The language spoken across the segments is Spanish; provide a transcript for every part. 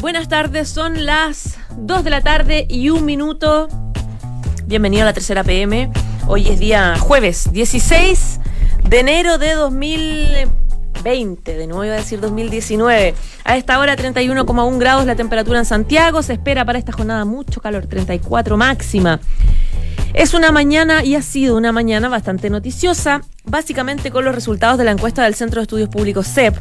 Buenas tardes, son las 2 de la tarde y un minuto. Bienvenido a la tercera PM. Hoy es día jueves 16 de enero de 2020, de nuevo iba a decir 2019. A esta hora 31,1 grados la temperatura en Santiago. Se espera para esta jornada mucho calor, 34 máxima. Es una mañana y ha sido una mañana bastante noticiosa, básicamente con los resultados de la encuesta del Centro de Estudios Públicos CEP,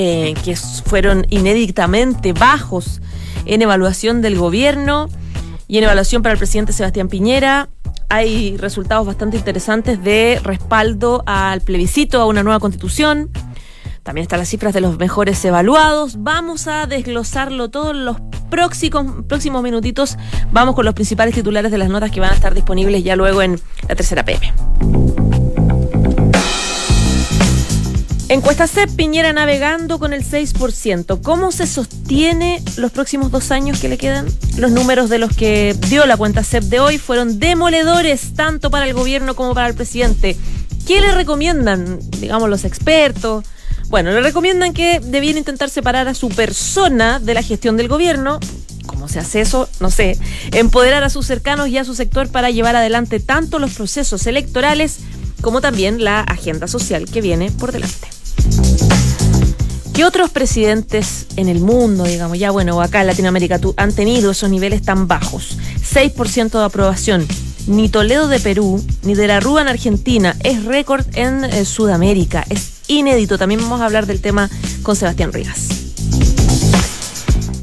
eh, que fueron inéditamente bajos en evaluación del gobierno y en evaluación para el presidente Sebastián Piñera. Hay resultados bastante interesantes de respaldo al plebiscito, a una nueva constitución. También están las cifras de los mejores evaluados. Vamos a desglosarlo todos los próximos, próximos minutitos. Vamos con los principales titulares de las notas que van a estar disponibles ya luego en la tercera PM. Encuesta CEP, Piñera navegando con el 6%. ¿Cómo se sostiene los próximos dos años que le quedan? Los números de los que dio la cuenta CEP de hoy fueron demoledores tanto para el gobierno como para el presidente. ¿Qué le recomiendan, digamos, los expertos? Bueno, le recomiendan que debían intentar separar a su persona de la gestión del gobierno. ¿Cómo se hace eso? No sé. Empoderar a sus cercanos y a su sector para llevar adelante tanto los procesos electorales como también la agenda social que viene por delante. ¿Qué otros presidentes en el mundo, digamos, ya bueno, acá en Latinoamérica, han tenido esos niveles tan bajos? 6% de aprobación. Ni Toledo de Perú, ni de la Rúa en Argentina. Es récord en eh, Sudamérica. Es inédito. También vamos a hablar del tema con Sebastián Rivas.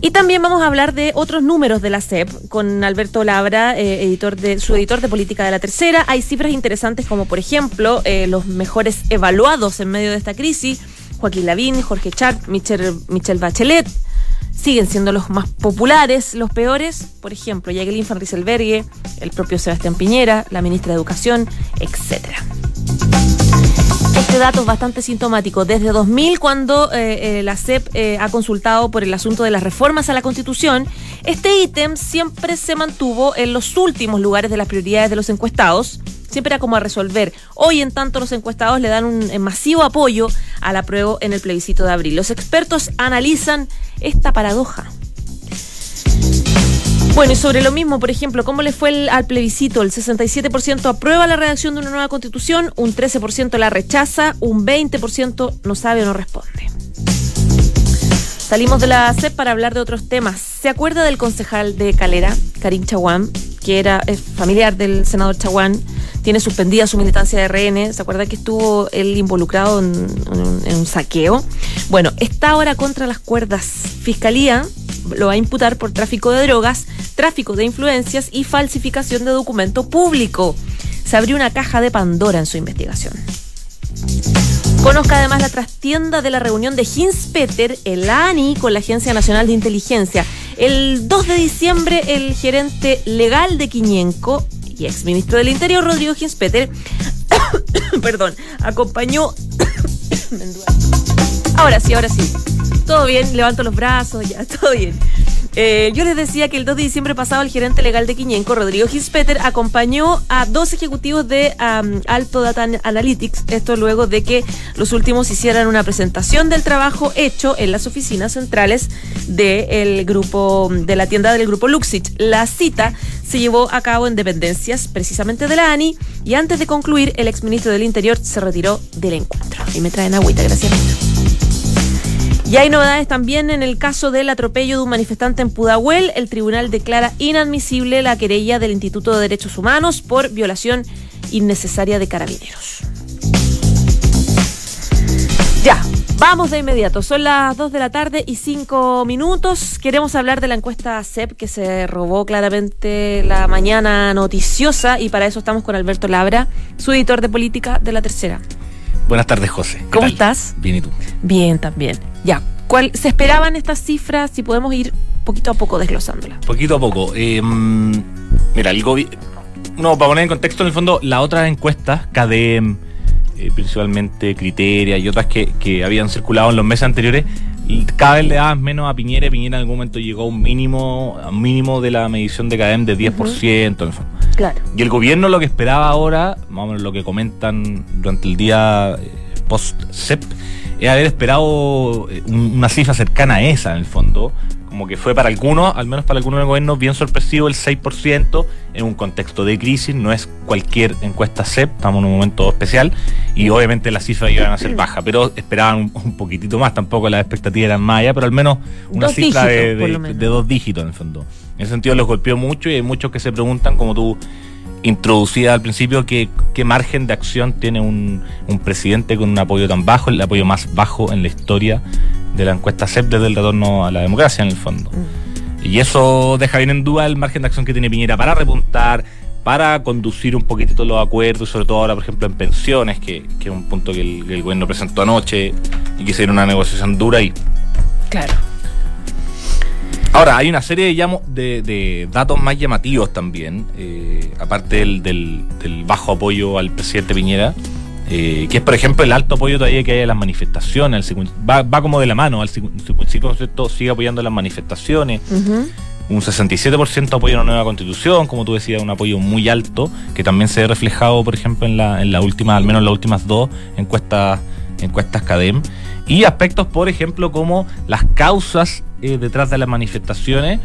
Y también vamos a hablar de otros números de la CEP con Alberto Labra, eh, editor de, su editor de política de la tercera. Hay cifras interesantes como, por ejemplo, eh, los mejores evaluados en medio de esta crisis. Joaquín Lavín, Jorge Chat, Michelle, Michelle Bachelet. Siguen siendo los más populares, los peores, por ejemplo, Jacqueline Van Rieselberghe, el propio Sebastián Piñera, la ministra de Educación, etcétera. Este dato es bastante sintomático. Desde 2000, cuando eh, eh, la CEP eh, ha consultado por el asunto de las reformas a la Constitución, este ítem siempre se mantuvo en los últimos lugares de las prioridades de los encuestados. Siempre era como a resolver. Hoy, en tanto, los encuestados le dan un masivo apoyo al apruebo en el plebiscito de abril. Los expertos analizan esta paradoja. Bueno, y sobre lo mismo, por ejemplo, ¿cómo le fue al plebiscito? El 67% aprueba la redacción de una nueva constitución, un 13% la rechaza, un 20% no sabe o no responde. Salimos de la CEP para hablar de otros temas. ¿Se acuerda del concejal de Calera, Karim Chaguán, que era familiar del senador Chaguán? Tiene suspendida su militancia de RN. ¿Se acuerda que estuvo él involucrado en un saqueo? Bueno, está ahora contra las cuerdas. Fiscalía lo va a imputar por tráfico de drogas, tráfico de influencias y falsificación de documento público. Se abrió una caja de Pandora en su investigación. Conozca además la trastienda de la reunión de Hinspeter, el ANI, con la Agencia Nacional de Inteligencia. El 2 de diciembre, el gerente legal de Quiñenco y exministro del Interior, Rodrigo Hinspeter, perdón, acompañó. ahora sí, ahora sí. Todo bien, levanto los brazos, ya, todo bien. Eh, yo les decía que el 2 de diciembre pasado el gerente legal de Quiñenco, Rodrigo Gispeter, acompañó a dos ejecutivos de Alto Data Analytics, esto luego de que los últimos hicieran una presentación del trabajo hecho en las oficinas centrales del grupo, de la tienda del grupo Luxich. La cita se llevó a cabo en dependencias precisamente de la ANI y antes de concluir el exministro del Interior se retiró del encuentro. Y me traen agüita, gracias. Y hay novedades también en el caso del atropello de un manifestante en Pudahuel. El tribunal declara inadmisible la querella del Instituto de Derechos Humanos por violación innecesaria de carabineros. Ya, vamos de inmediato. Son las 2 de la tarde y 5 minutos. Queremos hablar de la encuesta CEP que se robó claramente la mañana noticiosa y para eso estamos con Alberto Labra, su editor de política de la tercera. Buenas tardes, José. ¿Cómo estás? Bien, ¿y tú? Bien, también. Ya, ¿cuál, ¿se esperaban estas cifras? Si podemos ir poquito a poco desglosándolas. Poquito a poco. Em, mira, el gobierno... No, para poner en contexto, en el fondo, las otras encuestas, CADEM, eh, principalmente Criteria y otras que, que habían circulado en los meses anteriores, cada vez le daban menos a Piñera. Piñera en algún momento llegó a un mínimo, a un mínimo de la medición de CADEM de 10%. Claro. Y el gobierno lo que esperaba ahora, más o menos lo que comentan durante el día eh, post-CEP, es haber esperado eh, una cifra cercana a esa, en el fondo. Como que fue para algunos, al menos para algunos del gobierno, bien sorpresivo el 6% en un contexto de crisis. No es cualquier encuesta CEP, estamos en un momento especial y obviamente las cifras iban a ser bajas, pero esperaban un, poquitito más. Tampoco las expectativas eran más allá, pero al menos una cifra de, de dos dígitos en el fondo. En ese sentido los golpeó mucho y hay muchos que se preguntan, como tú introducida al principio, qué, qué margen de acción tiene un, un, presidente con un apoyo tan bajo, el apoyo más bajo en la historia de la encuesta CEP desde el retorno a la democracia en el fondo. Mm. Y eso deja bien en duda el margen de acción que tiene Piñera para repuntar, para conducir un poquitito los acuerdos, sobre todo ahora, por ejemplo, en pensiones, que, que es un punto que el, el, gobierno presentó anoche y que sería una negociación dura y... Claro. Ahora, hay una serie de, de, datos más llamativos también, eh, aparte del, bajo apoyo al presidente Piñera, eh, que es, por ejemplo, el alto apoyo todavía que hay a las manifestaciones. va, va como de la mano, al 55% sigue apoyando las manifestaciones. Un 67% apoyo a una nueva constitución, como tú decías, un apoyo muy alto, que también se ve reflejado, por ejemplo, en la, en la última, al menos en las últimas dos encuestas, encuestas CADEM. Y aspectos, por ejemplo, como las causas eh, detrás de las manifestaciones,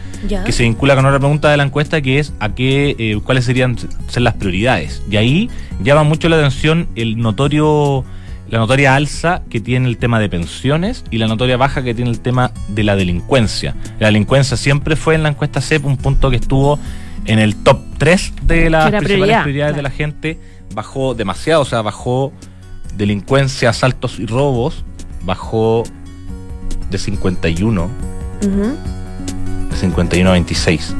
que se vincula con otra pregunta de la encuesta, que es a qué, eh, cuáles serían ser las prioridades. Y ahí llama mucho la atención el notorio, la notoria alza que tiene el tema de pensiones y la notoria baja que tiene el tema de la delincuencia. La delincuencia siempre fue en la encuesta CEP un punto que estuvo en el top 3 de las principales prioridades de la gente. Bajó demasiado, o sea, bajó delincuencia, asaltos y robos, bajó de 51 de 51 a 26.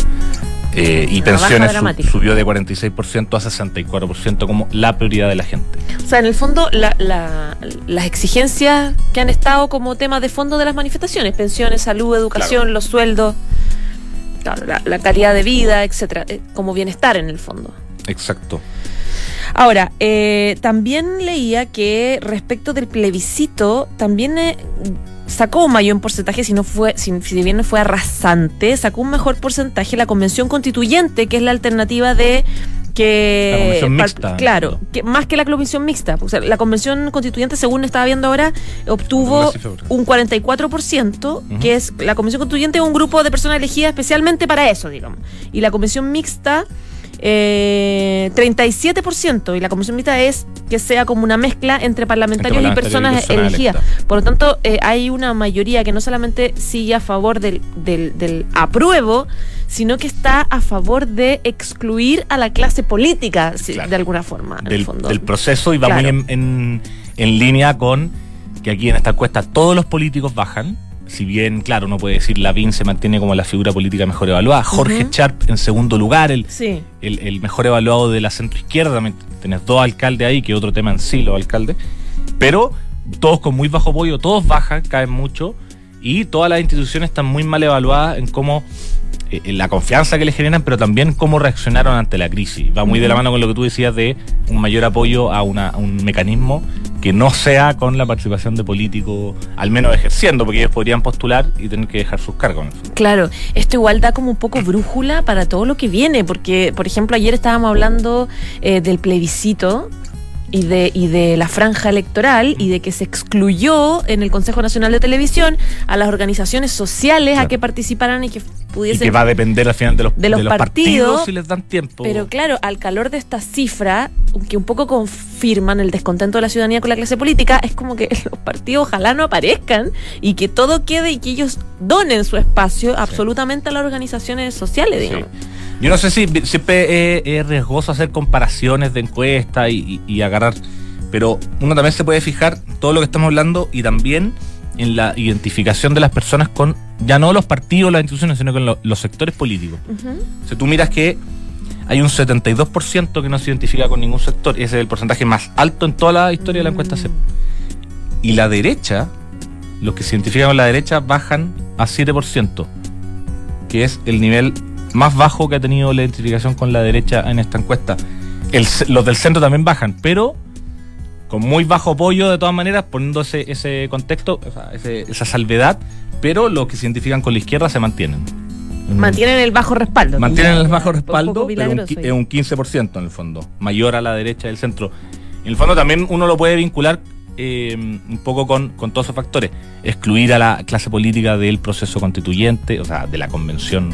Eh, y pensiones subió de 46% a 64% como la prioridad de la gente. O sea, en el fondo, las exigencias que han estado como tema de fondo de las manifestaciones, pensiones, salud, educación, los sueldos, la, calidad de vida, etcétera, eh, como bienestar en el fondo. Exacto. Ahora, eh, también leía que respecto del plebiscito, también sacó un mayor porcentaje, si no fue, si, bien no fue arrasante, sacó un mejor porcentaje la convención constituyente, que es la alternativa de que la convención mixta, claro, que más que la convención mixta, o sea, la convención constituyente según estaba viendo ahora obtuvo un 44%, que es la convención constituyente un grupo de personas elegidas especialmente para eso, digamos. Y la convención mixta eh, 37% y la comisión mixta es que sea como una mezcla entre parlamentarios y personas, elegidas. Por lo tanto, eh, hay una mayoría que no solamente sigue a favor del, del, apruebo, sino que está a favor de excluir a la clase política, de alguna forma. Del, del, proceso y va muy en, en línea con que aquí en esta encuesta todos los políticos bajan si bien, claro, uno puede decir Lavín se mantiene como la figura política mejor evaluada, Jorge Sharp en segundo lugar, el, el, mejor evaluado de la centroizquierda, tenés dos alcaldes ahí, que otro tema en sí, los alcaldes, pero todos con muy bajo apoyo, todos bajan, caen mucho, y todas las instituciones están muy mal evaluadas en cómo eh, la confianza que le generan, pero también cómo reaccionaron ante la crisis. Va muy de la mano con lo que tú decías de un mayor apoyo a, una, un mecanismo que no sea con la participación de políticos, al menos ejerciendo, porque ellos podrían postular y tener que dejar sus cargos. Claro, esto igual da como un poco brújula para todo lo que viene, porque, por ejemplo, ayer estábamos hablando eh, del plebiscito y de, y de la franja electoral y de que se excluyó en el Consejo Nacional de Televisión a las organizaciones sociales a que participaran y que pudiesen... Y que va a depender al final de los, de los, partidos, si les dan tiempo. Pero claro, al calor de esta cifra, que un poco confirman el descontento de la ciudadanía con la clase política, es como que los partidos ojalá no aparezcan y que todo quede y que ellos donen su espacio absolutamente a las organizaciones sociales, digamos. Yo no sé si siempre es, riesgoso hacer comparaciones de encuesta y, agarrar, pero uno también se puede fijar todo lo que estamos hablando y también en la identificación de las personas con ya no los partidos, las instituciones, sino con los sectores políticos. Si tú miras que hay un 72% que no se identifica con ningún sector, ese es el porcentaje más alto en toda la historia de la encuesta CEP. Y la derecha, los que se identifican con la derecha bajan a 7%, que es el nivel más bajo que ha tenido la identificación con la derecha en esta encuesta. los del centro también bajan, pero con muy bajo apoyo de todas maneras, poniendo ese, contexto, esa salvedad, pero los que se identifican con la izquierda se mantienen. Mantienen el bajo respaldo. Mantienen el bajo respaldo, pero es un 15% en el fondo, mayor a la derecha del centro. En el fondo también uno lo puede vincular eh, un poco con, con todos esos factores. Excluir a la clase política del proceso constituyente, o sea, de la convención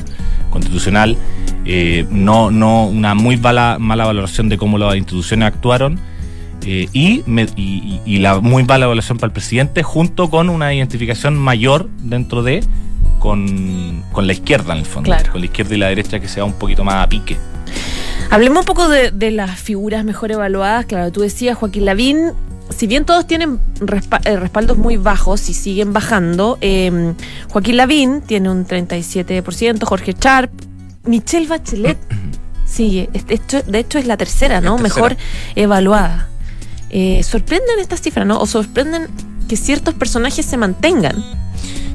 constitucional. eh, no, no, una muy mala, mala valoración de cómo las instituciones actuaron. Eh, y, me- y, la muy mala evaluación para el presidente, junto con una identificación mayor dentro de con, con la izquierda, en el fondo. Claro. Con la izquierda y la derecha que se va un poquito más a pique. Hablemos un poco de, de las figuras mejor evaluadas. Claro, tú decías, Joaquín Lavín, si bien todos tienen eh, respaldos muy bajos y siguen bajando, eh, Joaquín Lavín tiene un 37%, Jorge Sharp, Michelle Bachelet sigue. Este- esto- de hecho, es la tercera, ¿no? Tercera. Mejor evaluada. Eh, sorprenden estas cifras, ¿no? O sorprenden que ciertos personajes se mantengan.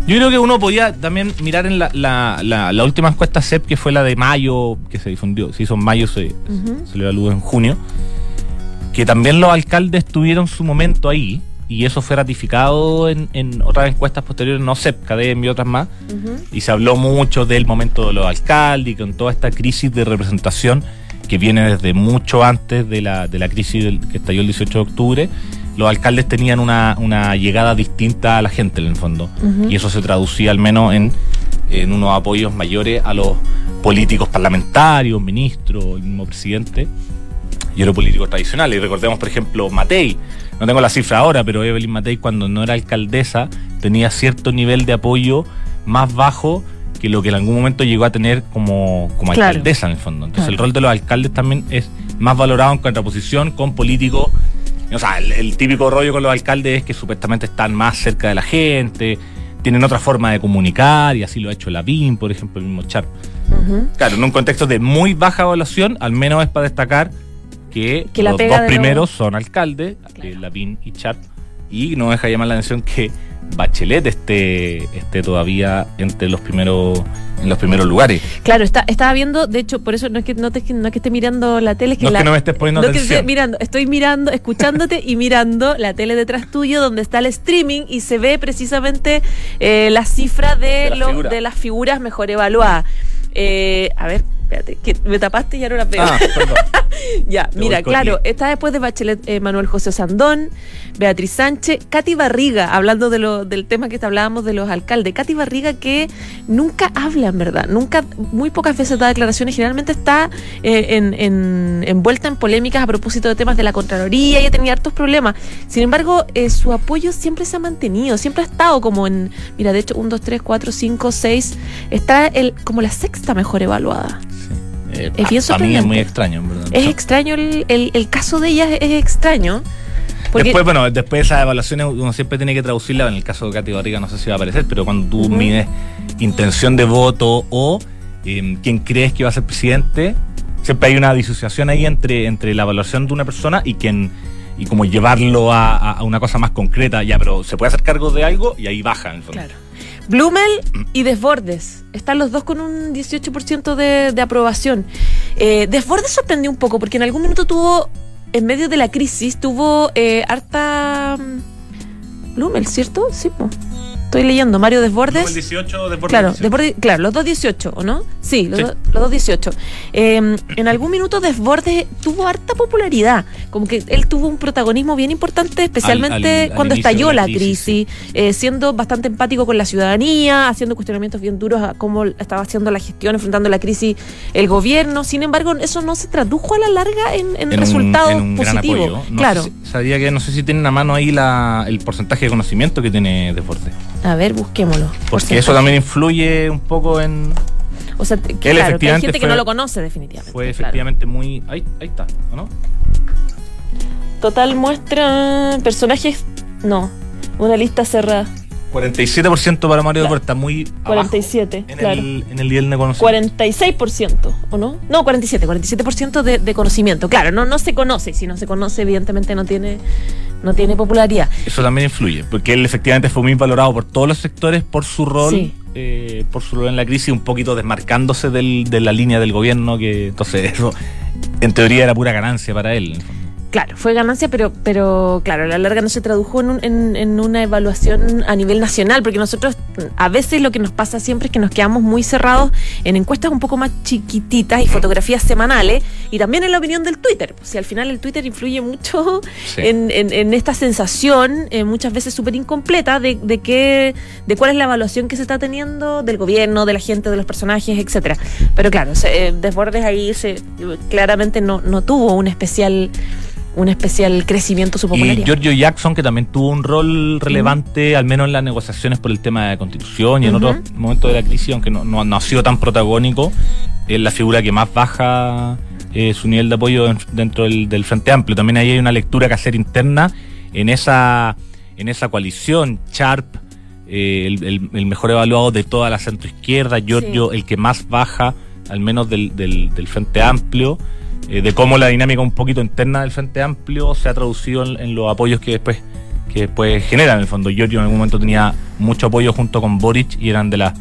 Yo creo que uno podía también mirar en la, la, la, la última encuesta CEP, que fue la de mayo, que se difundió, se hizo en mayo, se, se le evaluó en junio, que también los alcaldes tuvieron su momento ahí, y eso fue ratificado en, en otras encuestas posteriores, no CEP, CADEM y otras más, y se habló mucho del momento de los alcaldes y con toda esta crisis de representación que viene desde mucho antes de la, de la crisis del- que estalló el 18 de octubre. Los alcaldes tenían una, una llegada distinta a la gente en el fondo y eso se traducía al menos en, en unos apoyos mayores a los políticos parlamentarios, ministros, el mismo presidente y los políticos tradicionales. Y recordemos, por ejemplo, Matei, no tengo la cifra ahora, pero Evelyn Matei cuando no era alcaldesa tenía cierto nivel de apoyo más bajo que lo que en algún momento llegó a tener como, como Claro. alcaldesa en el fondo. Entonces Claro. el rol de los alcaldes también es más valorado en contraposición con políticos. O sea, el, el típico rollo con los alcaldes es que supuestamente están más cerca de la gente, tienen otra forma de comunicar, y así lo ha hecho Lavín, por ejemplo, el mismo Char. Claro, en un contexto de muy baja evaluación, al menos es para destacar que, los dos primeros los- son alcaldes, Claro. eh, Lavín y Char. Y no deja llamar la atención que Bachelet esté, esté todavía entre los primeros en los primeros lugares. Claro, está, estaba viendo, de hecho, por eso no es que no, te- no es que esté mirando la tele, es que No es que no me estés poniendo no es que atención. esté mirando, estoy mirando, escuchándote y mirando la tele detrás tuyo donde está el streaming y se ve precisamente eh, la cifra de, De la lo- de las figuras mejor evaluadas. Eh, a ver, espérate, que me tapaste y ya no las veo. Ah. Ya, Te mira, claro, está después de Bachelet eh, Manuel José Sandón, Beatriz Sánchez, Katy Barriga, hablando de lo, del tema que hablábamos de los alcaldes. Katy Barriga que nunca habla, en verdad, nunca, muy pocas veces da declaraciones, generalmente está eh, en, en- envuelta en polémicas a propósito de temas de la Contraloría y ha tenido hartos problemas. Sin embargo, eh, su apoyo siempre se ha mantenido, siempre ha estado como en, mira, de hecho, 1, 2, 3, 4, 5, 6, está el, como la sexta mejor evaluada. Eh, Es bien a- a mí es muy extraño, verdad. Es extraño, el, el- el caso de ella es, extraño. Porque, Después, bueno, después de esas evaluaciones uno siempre tiene que traducirla. En el caso de Katy Barriga no sé si va a aparecer, pero cuando tú mides intención de voto o eh, quién crees que va a ser presidente, siempre hay una disociación ahí entre, entre la evaluación de una persona y quien y como llevarlo a, a- a una cosa más concreta. Ya, pero se puede hacer cargo de algo y ahí baja en el fondo. claro. Blumel y Desbordes. Están los dos con un 18% de, de aprobación. Eh, Desbordes sorprendió un poco porque en algún minuto tuvo, en medio de la crisis, tuvo eh, harta. mm, Blumel, ¿cierto? Sí, po. Estoy leyendo. Mario Desbordes. el 18 de Claro, Desbordes- claro, los dos 18, ¿o no? Sí, los, Sí. dos- los dos 18. Eh, en algún minuto Desbordes tuvo harta popularidad, como que él tuvo un protagonismo bien importante, especialmente al- al cuando estalló la crisis, crisis, eh, siendo bastante empático con la ciudadanía, haciendo cuestionamientos bien duros a cómo estaba haciendo la gestión, enfrentando la crisis el gobierno. Sin embargo, eso no se tradujo a la larga en, en en resultados un, en un gran positivos. apoyo. No claro. si- sabía que no sé si tienen a mano ahí la, el porcentaje de conocimiento que tiene Desbordes. A ver, busquémoslo. Porque Porcentaje. eso también influye un poco en. O sea, que, Él claro, que hay gente que no lo conoce definitivamente. Fue claro. efectivamente muy. Ahí, ahí está, ¿o ¿no? Total muestra personajes. No, una lista cerrada. 47% para Mario Claro. Está muy. abajo 47, en, claro. el, en el nivel de conocimiento. 46%, ¿o no? No, 47, 47% de, de conocimiento. Claro, no, no se conoce. Si no se conoce, evidentemente no tiene, no tiene popularidad. Eso también influye, porque él efectivamente fue muy valorado por todos los sectores por su rol. Sí. eh, por su rol en la crisis, un poquito desmarcándose del- de la línea del gobierno, que entonces eso en teoría era pura ganancia para él. En. Claro, fue ganancia, pero, pero claro, a la larga no se tradujo en, en, una evaluación a nivel nacional, porque nosotros a veces lo que nos pasa siempre es que nos quedamos muy cerrados en encuestas un poco más chiquititas y fotografías semanales, y también en la opinión del Twitter. Si al final el Twitter influye mucho en, en, esta sensación, eh, muchas veces súper incompleta, de, de, qué, de cuál es la evaluación que se está teniendo del gobierno, de la gente, de los personajes, etcétera. Pero claro, se, eh, Desbordes ahí se, claramente no, no tuvo un especial un especial crecimiento su popularidad. Y Giorgio Jackson, que también tuvo un rol relevante, al menos en las negociaciones por el tema de constitución y en otros momentos de la crisis, aunque no, no, ha sido tan protagónico, es la figura que más baja eh, su nivel de apoyo dentro del, Frente Amplio. También ahí hay una lectura que hacer interna en esa, en esa coalición, Sharp, eh, el, mejor evaluado de toda la centroizquierda, Giorgio, el que más baja, al menos del, del, del Frente Amplio. Eh, de cómo la dinámica un poquito interna del Frente Amplio se ha traducido en, los apoyos que después que después generan. En el fondo, Giorgio en algún momento tenía mucho apoyo junto con Boric y eran de las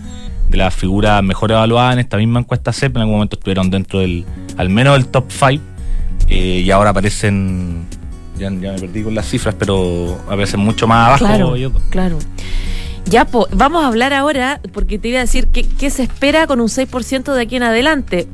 de las figuras mejor evaluadas en esta misma encuesta CEP. En algún momento estuvieron dentro del, al menos del top 5 eh, y ahora aparecen, ya, me perdí con las cifras, pero aparecen mucho más abajo. Claro, claro. Ya, vamos a hablar ahora, porque te iba a decir qué, qué se espera con un 6% de aquí en adelante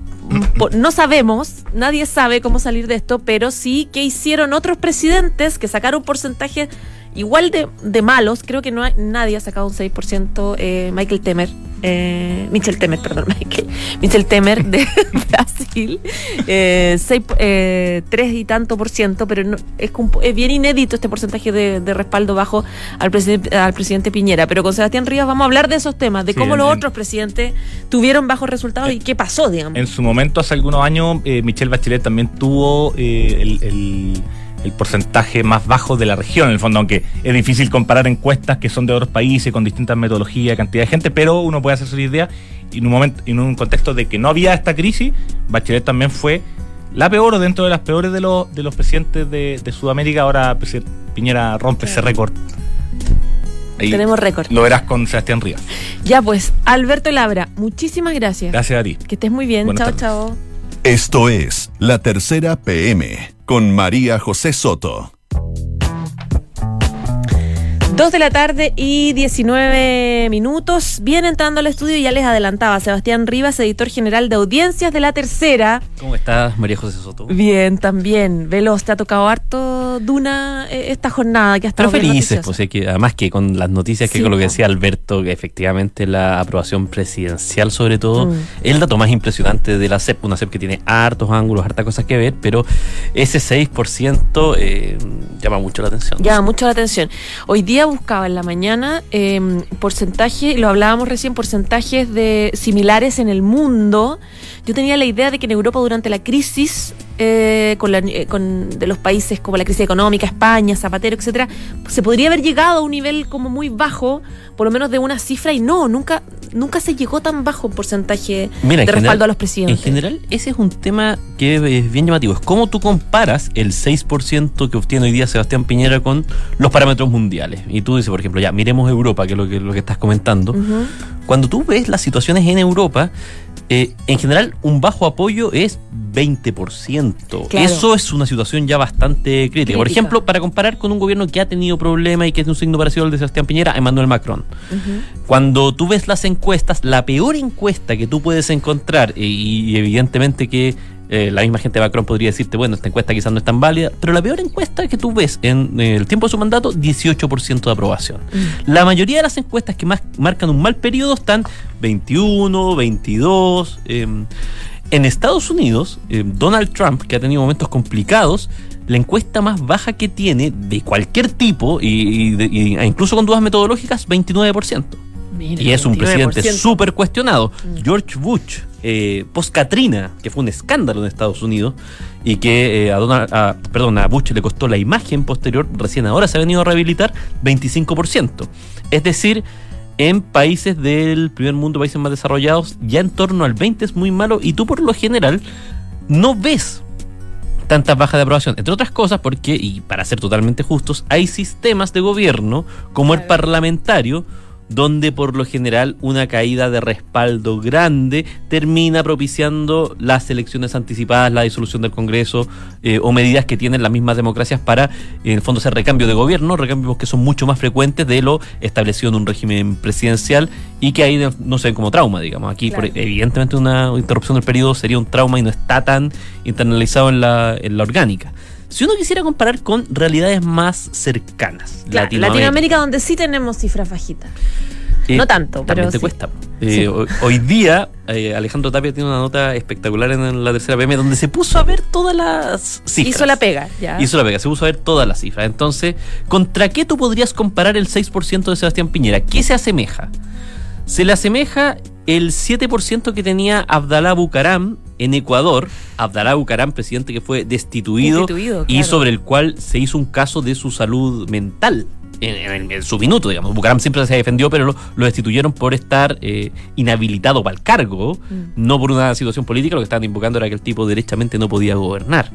no sabemos, nadie sabe cómo salir de esto, pero sí que hicieron otros presidentes que sacaron porcentajes igual de, de malos. Creo que no hay, nadie ha sacado un 6%. Eh, Michael Temer eh, Michel Temer, perdón, Michel Temer de Brasil, eh, eh, tres y tanto por ciento, pero no, es, es, bien inédito este porcentaje de, respaldo bajo al, presidente, al presidente Piñera. Pero con Sebastián Rivas vamos a hablar de esos temas, de cómo los otros presidentes tuvieron bajos resultados y qué pasó, digamos. En su momento, hace algunos años, eh, Michelle Bachelet también tuvo el el porcentaje más bajo de la región, en el fondo, aunque es difícil comparar encuestas que son de otros países con distintas metodologías, cantidad de gente, pero uno puede hacerse una idea y en un momento, en un contexto de que no había esta crisis, Bachelet también fue la peor o dentro de las peores de los, de los presidentes de, Sudamérica. Ahora Piñera rompe ese récord. Tenemos récord. Lo verás con Sebastián Rivas. Ya pues, Alberto Labra, muchísimas gracias. Gracias a ti. Que estés muy bien. chao, chao. Esto es La Tercera PM con María José Soto. Dos de la tarde y 19 minutos. Bien entrando al estudio, ya les adelantaba Sebastián Rivas, editor general de audiencias de la tercera. ¿Cómo estás, María José Soto? Bien, también. Velos, te ha tocado harto Duna eh, esta jornada que ha estado Pero felices, pues que además que con las noticias que con lo que decía Alberto, que efectivamente la aprobación presidencial, sobre todo, mm. el dato más impresionante de la CEP, una CEP que tiene hartos ángulos, hartas cosas que ver, pero ese 6% eh, llama mucho la atención. Llama mucho la atención. Hoy día buscaba en la mañana eh, porcentaje, lo hablábamos recién, porcentajes de similares en el mundo. Yo tenía la idea de que en Europa durante la crisis eh, con, eh, con, de los países como la crisis económica, España, Zapatero, etcétera, se podría haber llegado a un nivel como muy bajo, por lo menos de una cifra, y no, nunca, nunca se llegó tan bajo porcentaje de respaldo a los presidentes. En general, ese es un tema que es bien llamativo. Es cómo tú comparas el 6% que obtiene hoy día Sebastián Piñera con los parámetros mundiales. Y tú dices, por ejemplo, ya, miremos Europa, que es lo que, lo que estás comentando. Cuando tú ves las situaciones en Europa, eh, en general, un bajo apoyo es 20%. Eso es una situación ya bastante crítica. Por ejemplo, para comparar con un gobierno que ha tenido problemas y que es un signo parecido al de Sebastián Piñera, Emmanuel Macron. Cuando tú ves las encuestas, la peor encuesta que tú puedes encontrar, y evidentemente que eh, la misma gente de Macron podría decirte, bueno, esta encuesta quizás no es tan válida, pero la peor encuesta que tú ves en el tiempo de su mandato, 18% de aprobación. Mm. La mayoría de las encuestas que más marcan un mal periodo están 21, 22. Em, en Estados Unidos, em, Donald Trump, que ha tenido momentos complicados, la encuesta más baja que tiene de cualquier tipo, y, e incluso con dudas metodológicas, 29%. y es un presidente súper cuestionado. Mm. George Bush, eh, post-Katrina, que fue un escándalo en Estados Unidos y que eh, a, Donald, perdón, a Bush le costó la imagen posterior, recién ahora se ha venido a rehabilitar 25%. Es decir, en países del primer mundo, países más desarrollados, ya en torno al 20 es muy malo y tú por lo general no ves tantas bajas de aprobación. Entre otras cosas porque, y para ser totalmente justos, hay sistemas de gobierno como el parlamentario donde por lo general una caída de respaldo grande termina propiciando las elecciones anticipadas, la disolución del Congreso eh, o medidas que tienen las mismas democracias para, en el fondo, hacer recambio de gobierno, recambios que son mucho más frecuentes de lo establecido en un régimen presidencial y que ahí no se ven como trauma, digamos. Aquí, Claro. por- evidentemente, una interrupción del periodo sería un trauma y no está tan internalizado en la, en la orgánica. Si uno quisiera comparar con realidades más cercanas, Claro, Latinoamérica. donde sí tenemos cifras bajitas. eh, no tanto, también pero te sí. cuesta. Sí. Eh, hoy, hoy día, eh, Alejandro Tapia tiene una nota espectacular en la tercera PM donde se puso a ver todas las cifras. Hizo la pega, ya. Hizo la pega, se puso a ver todas las cifras. Entonces, ¿contra qué tú podrías comparar el 6% de Sebastián Piñera? ¿Qué se asemeja? Se le asemeja el 7% que tenía Abdalá Bucaram en Ecuador. Abdalá Bucaram, presidente que fue destituido, Destituido, y claro. sobre el cual se hizo un caso de su salud mental. En, en en su minuto, digamos. Bucaram siempre se defendió, pero lo, lo destituyeron por estar eh, inhabilitado para el cargo, Mm. no por una situación política. Lo que estaban invocando era que el tipo derechamente no podía gobernar.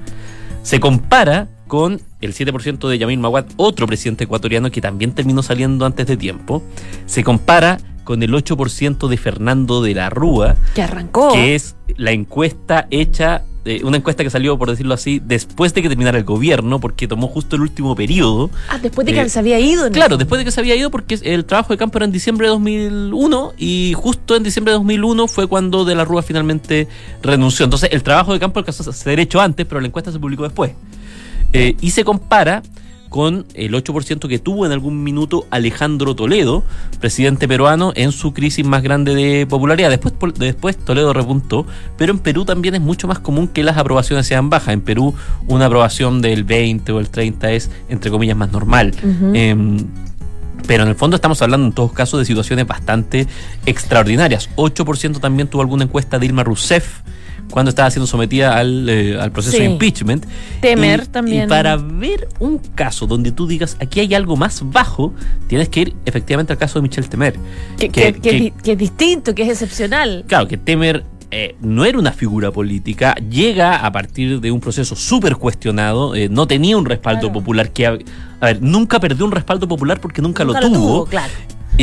Se compara con el 7% de Yamil Maguad, otro presidente ecuatoriano que también terminó saliendo antes de tiempo. Se compara con el 8% de Fernando de la Rúa, Que arrancó. que es la encuesta hecha, eh, una encuesta que salió, por decirlo así, después de que terminara el gobierno, porque tomó justo el último periodo. Ah, después de que Eh, se había ido. ¿no? Claro, después de que se había ido, porque el trabajo de campo era en diciembre de 2001 y justo en diciembre de 2001 fue cuando De la Rúa finalmente renunció. Entonces, el trabajo de campo alcanzó a ser hecho antes, pero la encuesta se publicó después. Eh, y se compara con el 8% que tuvo en algún minuto Alejandro Toledo, presidente peruano, en su crisis más grande de popularidad. Después, después Toledo repuntó, pero en Perú también es mucho más común que las aprobaciones sean bajas. En Perú una aprobación del 20 o el 30 es, entre comillas, más normal. Em, pero en el fondo estamos hablando en todos casos de situaciones bastante extraordinarias. 8% también tuvo alguna encuesta de Dilma Rousseff cuando estaba siendo sometida al, eh, al proceso Sí. de impeachment. Temer Y- también. Y para ver un caso donde tú digas aquí hay algo más bajo, tienes que ir efectivamente al caso de Michel Temer. que, que- que- que- que- que es distinto, que es excepcional. Claro, que Temer eh, no era una figura política, llega a partir de un proceso súper cuestionado, eh, no tenía un respaldo Claro. popular que, a ver, nunca perdió un respaldo popular porque nunca, Nunca lo tuvo. claro.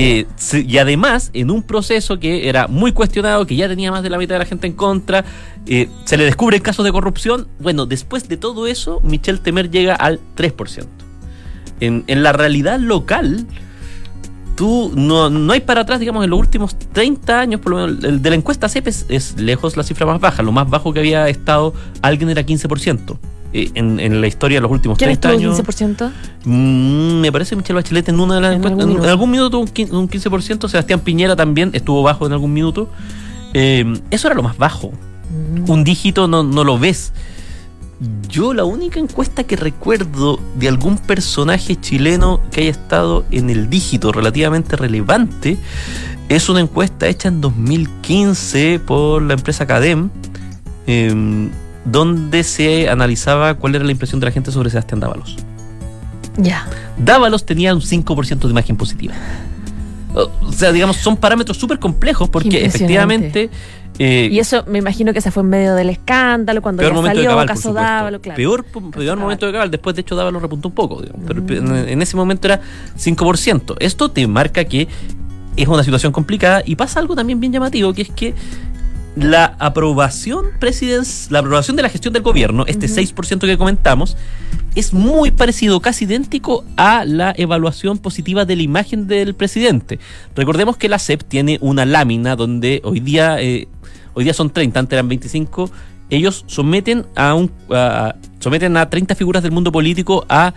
Eh, y además, en un proceso que era muy cuestionado, que ya tenía más de la mitad de la gente en contra, eh, se le descubre casos de corrupción. Bueno, después de todo eso, Michel Temer llega al 3%. En, en la realidad local, tú no, no hay para atrás, digamos, en los últimos 30 años, por lo menos, el de la encuesta CEP es, es lejos la cifra más baja. Lo más bajo que había estado alguien era 15%. Eh, en, en la historia de los últimos ¿Quién 30 estuvo años. 15%? Mm, me parece Michelle Bachelet en una de las En encuestas. algún En, algún minuto tuvo un, quin- un 15%. Sebastián Piñera también estuvo bajo en algún minuto. Eh, eso era lo más bajo. Mm. Un dígito no, no lo ves. Yo la única encuesta que recuerdo de algún personaje chileno que haya estado en el dígito relativamente relevante es una encuesta hecha en 2015 por la empresa Cadem, eh, donde se analizaba cuál era la impresión de la gente sobre Sebastián Dávalos. Ya. Dávalos tenía un 5% de imagen positiva. O sea, digamos, son parámetros súper complejos porque efectivamente... eh, Y eso me imagino que ese fue en medio del escándalo, cuando ya salió, de Cabal, caso. Dávalo, claro. Peor, peor Cabal. momento de Cabal. Después, de hecho, Dávalo repuntó un poco. digamos, pero Mm. en, en ese momento era 5%. Esto te marca que es una situación complicada y pasa algo también bien llamativo, que es que la aprobación la aprobación de la gestión del gobierno, este Ujú. 6% que comentamos, es muy parecido, casi idéntico a la evaluación positiva de la imagen del presidente. Recordemos que la CEP tiene una lámina donde hoy día, eh, hoy día son 30, antes eran 25. Ellos someten a un a- someten a 30 figuras del mundo político a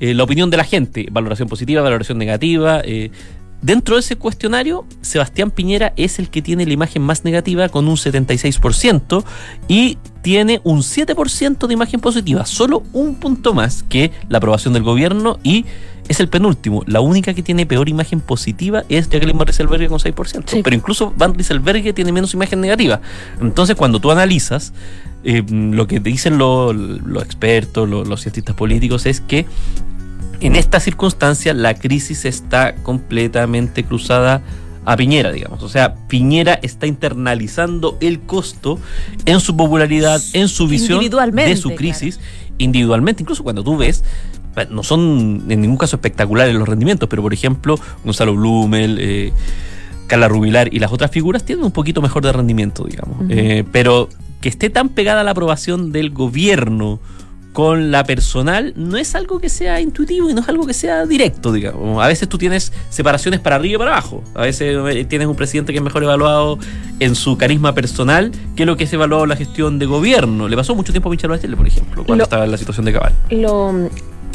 eh, la opinión de la gente, valoración positiva, valoración negativa. eh. Dentro de ese cuestionario, Sebastián Piñera es el que tiene la imagen más negativa con un 76% y tiene un 7% de imagen positiva, solo un punto más que la aprobación del gobierno y es el penúltimo. La única que tiene peor imagen positiva es Jacqueline Van Rieselberghe con 6%. Sí. Pero incluso Van Rieselberghe tiene menos imagen negativa. Entonces, cuando tú analizas eh, lo que dicen lo- los expertos, lo- los cientistas políticos, es que en esta circunstancia la crisis está completamente cruzada a Piñera, digamos. O sea, Piñera está internalizando el costo en su popularidad, en su visión de su crisis individualmente, incluso cuando tú ves, no son en ningún caso espectaculares los rendimientos, pero por ejemplo, Gonzalo Blumel, eh, Carla Rubilar y las otras figuras tienen un poquito mejor de rendimiento, digamos. Eh, pero que esté tan pegada a la aprobación del gobierno con la personal no es algo que sea intuitivo y no es algo que sea directo, digamos. A veces tú tienes separaciones para arriba y para abajo. A veces eh, tienes un presidente que es mejor evaluado en su carisma personal que lo que es evaluado en la gestión de gobierno. Le pasó mucho tiempo a Michel Bachelet, por ejemplo, cuando Lo- estaba en la situación de cabal. Lo,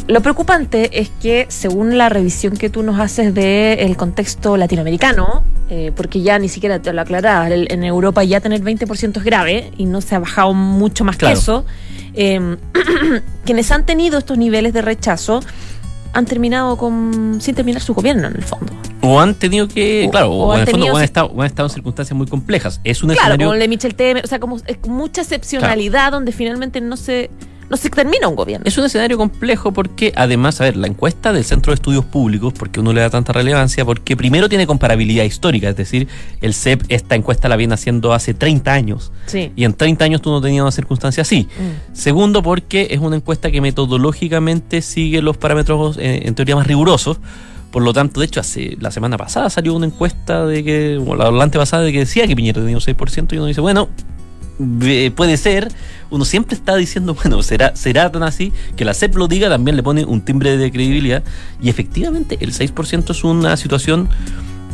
lo preocupante es que según la revisión que tú nos haces del contexto latinoamericano, eh, porque ya ni siquiera te lo aclarabas, en Europa ya tener 20% es grave y no se ha bajado mucho más Claro. que eso, eh, quienes han tenido estos niveles de rechazo han terminado con sin terminar su gobierno en el fondo. O han tenido que, O- claro, o o, han en el fondo tenido o han, estado, o han estado en circunstancias muy complejas. Es un Claro, escenario como el de Michel Temer, o sea, como es mucha excepcionalidad donde finalmente no se no se termina un gobierno. Es un escenario complejo porque además, a ver, la encuesta del Centro de Estudios Públicos, porque uno le da tanta relevancia? Porque primero tiene comparabilidad histórica, es decir, el CEP esta encuesta la viene haciendo hace 30 años Sí. y en 30 años tú no tenías una circunstancia así. Mm. Segundo, porque es una encuesta que metodológicamente sigue los parámetros eh, en teoría más rigurosos. Por lo tanto, de hecho, hace la semana pasada salió una encuesta de que, o la la antepasada, de que decía que Piñera tenía un 6% y uno dice, bueno, puede ser. Uno siempre está diciendo, bueno, será, será tan así que la CEP lo diga, también le pone un timbre de credibilidad. Y efectivamente, el 6% es una situación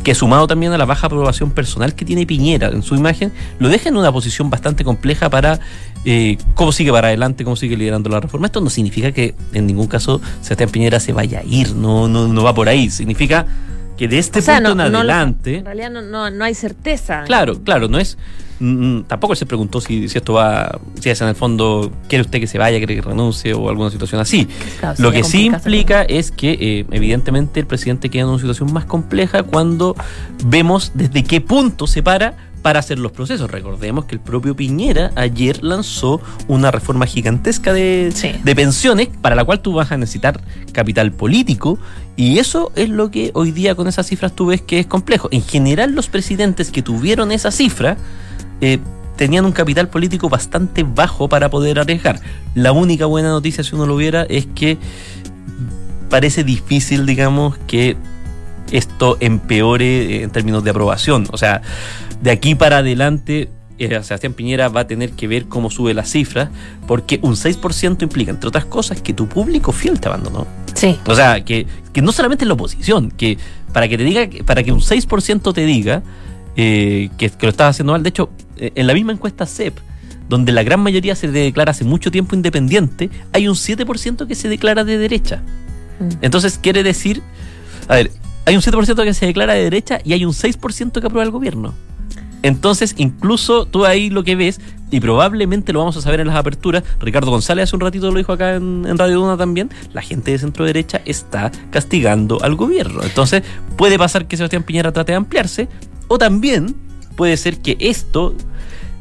que sumado también a la baja aprobación personal que tiene Piñera en su imagen, lo deja en una posición bastante compleja para eh, cómo sigue para adelante, cómo sigue liderando la reforma. Esto no significa que en ningún caso Sebastián Piñera se vaya a ir, no, no, no va por ahí. Significa que de este O sea, punto no- en no adelante... en realidad no, no, no hay certeza. Claro, claro, no es. mm, tampoco él se preguntó si, si esto va. Si es en el fondo, quiere usted que se vaya, quiere que renuncie o alguna situación así. Claro, Lo que sí implica es que, eh, evidentemente, el presidente queda en una situación más compleja cuando vemos desde qué punto se para para hacer los procesos. Recordemos que el propio Piñera ayer lanzó una reforma gigantesca de, Sí. de pensiones para la cual tú vas a necesitar capital político y eso es lo que hoy día con esas cifras tú ves que es complejo. En general los presidentes que tuvieron esa cifra eh, tenían un capital político bastante bajo para poder arriesgar. La única buena noticia si uno lo viera es que parece difícil, digamos, que esto empeore eh, en términos de aprobación. O sea, de aquí para adelante, eh, Sebastián Piñera va a tener que ver cómo sube las cifras, porque un 6% implica, entre otras cosas, que tu público fiel te abandonó. Sí. O sea, que, que no solamente en la oposición, que para que te diga, para que un 6% te diga eh, que, que lo estás haciendo mal, de hecho, en la misma encuesta CEP, donde la gran mayoría se declara hace mucho tiempo independiente, hay un 7% que se declara de derecha. Mm. Entonces quiere decir, a ver, hay un 7% que se declara de derecha y hay un 6% que aprueba el gobierno. Entonces, incluso tú ahí lo que ves, y probablemente lo vamos a saber en las aperturas, Ricardo González hace un ratito lo dijo acá en, Radio Duna también, la gente de centro derecha está castigando al gobierno. Entonces, puede pasar que Sebastián Piñera trate de ampliarse, o también puede ser que esto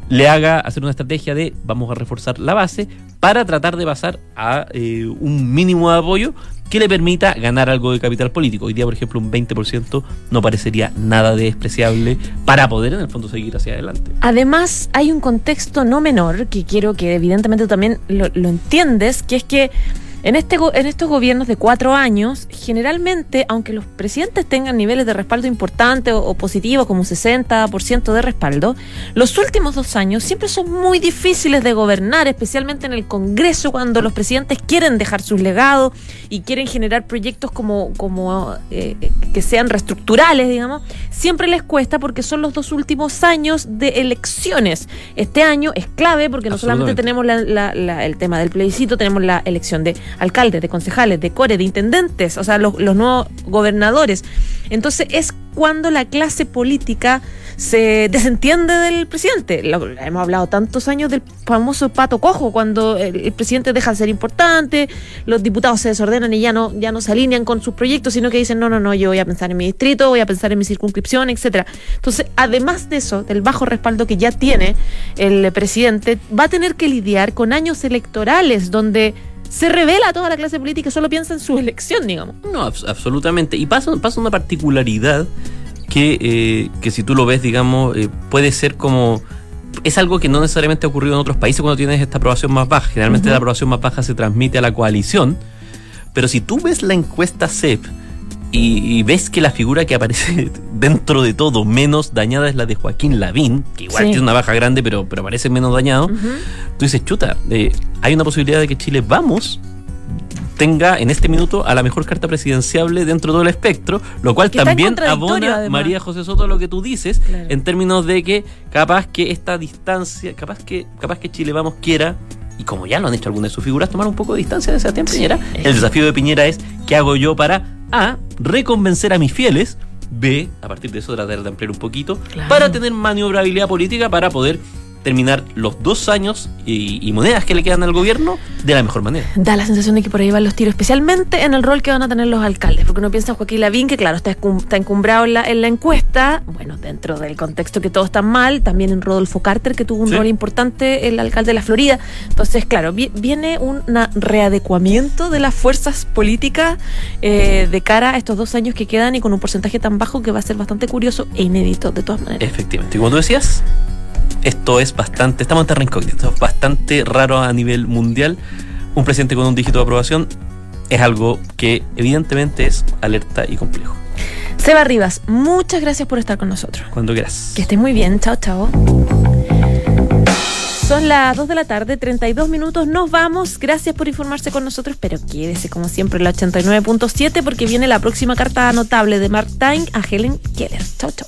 le haga hacer una estrategia de vamos a reforzar la base para tratar de pasar a eh, un mínimo de apoyo que le permita ganar algo de capital político. Hoy día, por ejemplo, un 20% no parecería nada de despreciable para poder en el fondo seguir hacia adelante. Además, hay un contexto no menor que quiero que evidentemente también lo, lo entiendes, que es que en, este, en estos gobiernos de cuatro años, generalmente, aunque los presidentes tengan niveles de respaldo importantes o, o positivos, como un 60% de respaldo, los últimos dos años siempre son muy difíciles de gobernar, especialmente en el Congreso, cuando los presidentes quieren dejar sus legados y quieren generar proyectos como, como eh, que sean reestructurales, digamos, siempre les cuesta porque son los dos últimos años de elecciones. Este año es clave porque no solamente tenemos la- la- la- el tema del plebiscito, tenemos la elección de alcaldes, de concejales, de core, de intendentes, o sea, los, los nuevos gobernadores. Entonces es cuando la clase política se desentiende del presidente. Lo- hemos hablado tantos años del famoso pato cojo, cuando el, el presidente deja de ser importante, los diputados se desordenan y ya no, ya no se alinean con sus proyectos, sino que dicen, no, no, no, yo voy a pensar en mi distrito, voy a pensar en mi circunscripción, etcétera. Entonces, además de eso, del bajo respaldo que ya tiene el presidente, va a tener que lidiar con años electorales donde se revela toda la clase política y solo piensa en su elección, digamos. No, abs- absolutamente. Y pasa, pasa una particularidad que, eh, que si tú lo ves, digamos, eh, puede ser como es algo que no necesariamente ha ocurrido en otros países cuando tienes esta aprobación más baja. Generalmente la aprobación más baja se transmite a la coalición, pero si tú ves la encuesta CEP y, y ves que la figura que aparece dentro de todo menos dañada es la de Joaquín Lavín, que igual Sí. tiene una baja grande, pero, pero parece menos dañado, tú dices, chuta, eh, hay una posibilidad de que Chile vamos tenga en este minuto a la mejor carta presidenciable dentro de todo el espectro, lo cual también abona además. María José Soto lo que tú dices, Claro. en términos de que capaz que esta distancia, capaz que, capaz que Chile Vamos quiera, y como ya lo han hecho algunas de sus figuras, tomar un poco de distancia de Sebastián Piñera. El desafío de Piñera es ¿qué hago yo para A, reconvencer a mis fieles? B, a partir de eso tratar de ampliar un poquito, Claro. para tener maniobrabilidad política para poder terminar los dos años y, y monedas que le quedan al gobierno de la mejor manera. Da la sensación de que por ahí van los tiros, especialmente en el rol que van a tener los alcaldes, porque uno piensa en Joaquín Lavín, que claro, está, encumbrado en la, en la encuesta, bueno, dentro del contexto que todo está mal, también en Rodolfo Carter, que tuvo un Sí. rol importante, el alcalde de la Florida. Entonces, claro, vi- viene un readecuamiento de las fuerzas políticas eh, de cara a estos dos años que quedan y con un porcentaje tan bajo que va a ser bastante curioso e inédito de todas maneras. Efectivamente. Y como tú decías, esto es bastante, estamos en terreno incógnito, esto es bastante raro a nivel mundial. Un presidente con un dígito de aprobación es algo que evidentemente es alerta y complejo. Seba Rivas, muchas gracias por estar con nosotros. Cuando quieras. Que estés muy bien. Chao, chao. Son las 2 de la tarde, 32 minutos. Nos vamos. Gracias por informarse con nosotros, pero quédese como siempre en la 89.7 porque viene la próxima carta notable de Mark Time a Helen Keller. Chao, chao.